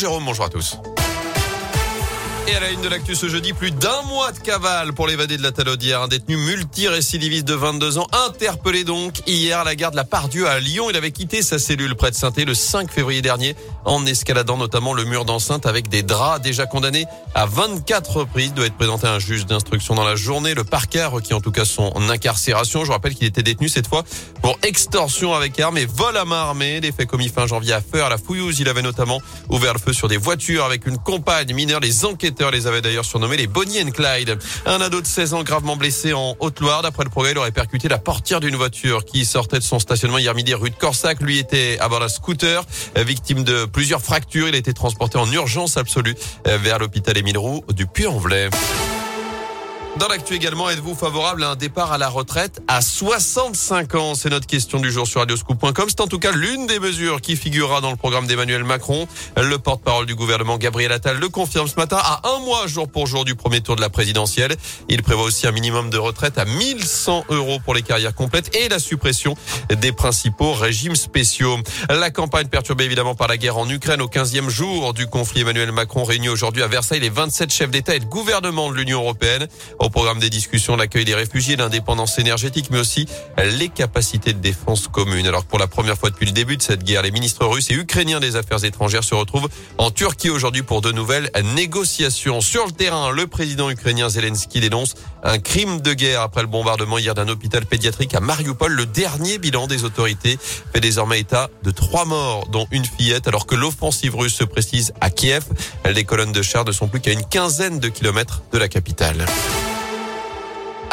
Jérôme, bonjour à tous. Et à la une de l'actu ce jeudi, plus d'un mois de cavale pour l'évadé de la Talaudière. Un détenu multirécidiviste de 22 ans, interpellé donc hier à la gare de la Pardieu à Lyon. Il avait quitté sa cellule près de saint le 5 février dernier en escaladant notamment le mur d'enceinte avec des draps déjà condamnés à 24 reprises. doit être présenté à un juge d'instruction dans la journée. Le parquet requis en tout cas son incarcération. Je rappelle qu'il était détenu cette fois pour extorsion avec arme et vol à main armée. Les faits commis fin janvier à Feur à la Fouillouse. Il avait notamment ouvert le feu sur des voitures avec une compagne mineure. Les enquêteurs les avait d'ailleurs surnommés les Bonnie and Clyde. Un ado de 16 ans gravement blessé en Haute-Loire. D'après le progrès, il aurait percuté la portière d'une voiture qui sortait de son stationnement hier midi rue de Corsac. Lui était à bord d'un scooter, victime de plusieurs fractures. Il a été transporté en urgence absolue vers l'hôpital Émile Roux du Puy-en-Velay. Dans l'actu également, êtes-vous favorable à un départ à la retraite à 65 ans? C'est notre question du jour sur radioscoop.com. C'est en tout cas l'une des mesures qui figurera dans le programme d'Emmanuel Macron. Le porte-parole du gouvernement, Gabriel Attal, le confirme ce matin à un mois jour pour jour du premier tour de la présidentielle. Il prévoit aussi un minimum de retraite à 1100 euros pour les carrières complètes et la suppression des principaux régimes spéciaux. La campagne perturbée évidemment par la guerre en Ukraine au 15e jour du conflit. Emmanuel Macron réunit aujourd'hui à Versailles les 27 chefs d'État et de gouvernement de l'Union européenne. Au programme des discussions, l'accueil des réfugiés, l'indépendance énergétique, mais aussi les capacités de défense communes. Alors pour la première fois depuis le début de cette guerre, les ministres russes et ukrainiens des Affaires étrangères se retrouvent en Turquie aujourd'hui pour de nouvelles négociations. Sur le terrain, le président ukrainien Zelensky dénonce un crime de guerre après le bombardement hier d'un hôpital pédiatrique à Mariupol. Le dernier bilan des autorités fait désormais état de trois morts, dont une fillette, alors que l'offensive russe se précise à Kiev. Les colonnes de chars ne sont plus qu'à une quinzaine de kilomètres de la capitale.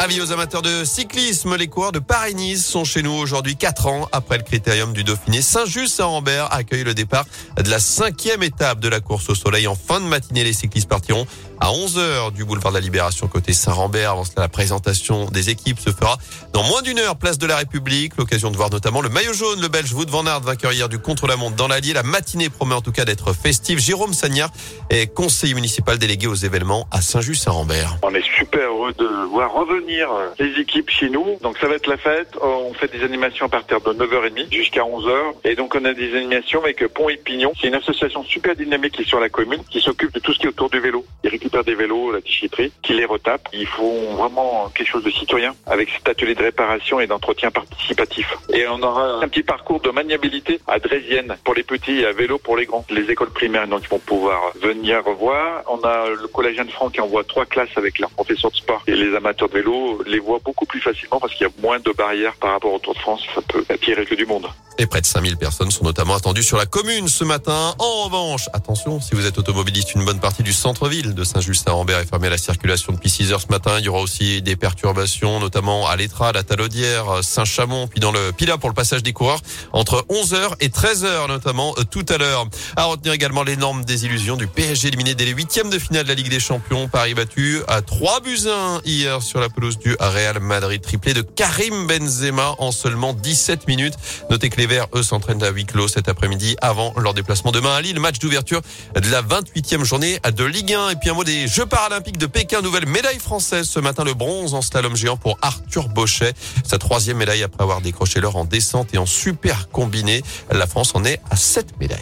Avis aux amateurs de cyclisme, les coureurs de Paris-Nice sont chez nous aujourd'hui, quatre ans après le critérium du Dauphiné. Saint-Just-Saint-Rambert accueille le départ de la cinquième étape de la course au soleil. En fin de matinée, les cyclistes partiront à 11h du boulevard de la Libération côté Saint-Rambert. Avant cela, la présentation des équipes se fera dans moins d'une heure, place de la République. L'occasion de voir notamment le maillot jaune, le Belge Wout van Aert, vainqueur hier du contre-la-montre dans l'Allier. La matinée promet en tout cas d'être festive. Jérôme Sagnard est conseiller municipal délégué aux événements à Saint-Just-Saint-Rambert. On est super heureux de voir revenir les équipes chez nous. Donc ça va être la fête. On fait des animations à partir de 9h30 jusqu'à 11h. Et donc on a des animations avec Pont et Pignon. C'est une association super dynamique qui est sur la commune, qui s'occupe de tout ce qui est autour du vélo des vélos, la déchetterie, qui les retape. Ils font vraiment quelque chose de citoyen avec cet atelier de réparation et d'entretien participatif. Et on aura un petit parcours de maniabilité à Drésienne pour les petits et à vélo pour les grands. Les écoles primaires, donc, ils vont pouvoir venir revoir. On a le collégien de France qui envoie trois classes avec leurs professeurs de sport. Et les amateurs de vélo les voient beaucoup plus facilement parce qu'il y a moins de barrières par rapport au Tour de France. Ça peut attirer que du monde. Et près de 5000 personnes sont notamment attendues sur la commune ce matin. En revanche, attention, si vous êtes automobiliste, une bonne partie du centre-ville de Saint-Just-Saint-Rambert est fermée à la circulation depuis 6 heures ce matin. Il y aura aussi des perturbations, notamment à l'Etra, à la Talaudière, Saint-Chamond, puis dans le Pila pour le passage des coureurs entre 11h et 13h notamment euh, tout à l'heure. À retenir également l'énorme désillusion du PSG éliminé dès les huitièmes de finale de la Ligue des Champions. Paris battu à 3 buts 1 hier sur la pelouse du Real Madrid. Triplé de Karim Benzema en seulement 17 minutes. Notez que les Verts, eux, s'entraînent à huis clos cet après-midi avant leur déplacement demain à Lille. Match d'ouverture de la 28e journée de Ligue 1. Et puis un mot des Jeux paralympiques de Pékin. Nouvelle médaille française ce matin, le bronze en slalom géant pour Arthur Bochet. Sa troisième médaille après avoir décroché l'or en descente et en super combiné. La France en est à sept médailles.